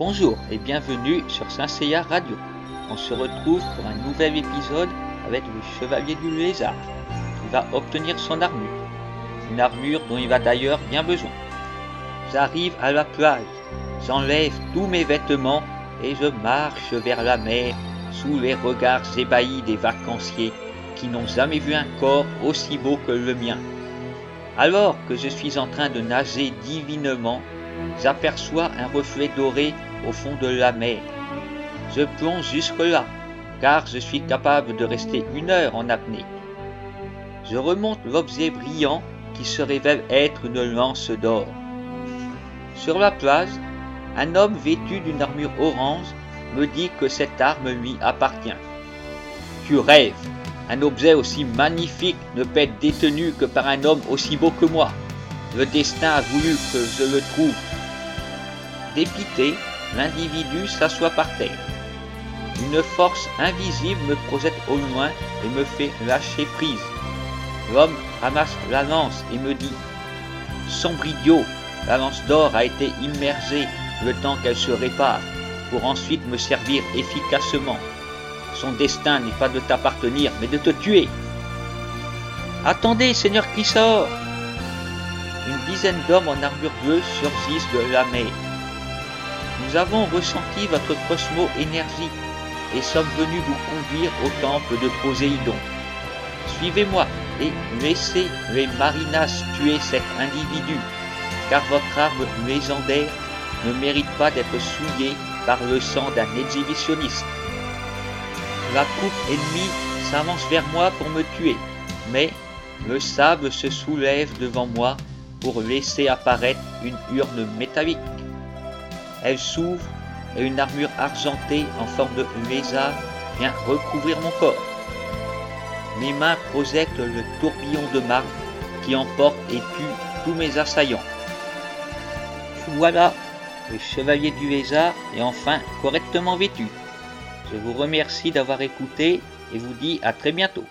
Bonjour et bienvenue sur Saint Seiya Radio. On se retrouve pour un nouvel épisode avec le chevalier du lézard qui va obtenir son armure. Une armure dont il va d'ailleurs bien besoin. J'arrive à la plage, j'enlève tous mes vêtements et je marche vers la mer sous les regards ébahis des vacanciers qui n'ont jamais vu un corps aussi beau que le mien. Alors que je suis en train de nager divinement, j'aperçois un reflet doré au fond de la mer. Je plonge jusque-là, car je suis capable de rester une heure en apnée. Je remonte l'objet brillant qui se révèle être une lance d'or. Sur la plage, un homme vêtu d'une armure orange me dit que cette arme lui appartient. Tu rêves un objet aussi magnifique ne peut être détenu que par un homme aussi beau que moi. Le destin a voulu que je le trouve. Dépité, l'individu s'assoit par terre. Une force invisible me projette au loin et me fait lâcher prise. L'homme ramasse la lance et me dit Sombre idiot, la lance d'or a été immergée le temps qu'elle se répare, pour ensuite me servir efficacement. Son destin n'est pas de t'appartenir, mais de te tuer. Attendez, Seigneur sort Une dizaine d'hommes en armure bleue surgissent de la mer. Nous avons ressenti votre cosmo-énergie et sommes venus vous conduire au temple de Poséidon. Suivez-moi et laissez les marinas tuer cet individu, car votre arme légendaire ne mérite pas d'être souillée par le sang d'un exhibitionniste. La coupe ennemie s'avance vers moi pour me tuer, mais le sable se soulève devant moi pour laisser apparaître une urne métallique. Elle s'ouvre et une armure argentée en forme de lézard vient recouvrir mon corps. Mes mains projettent le tourbillon de marbre qui emporte et tue tous mes assaillants. Voilà, le chevalier du lézard est enfin correctement vêtu. Je vous remercie d'avoir écouté et vous dis à très bientôt.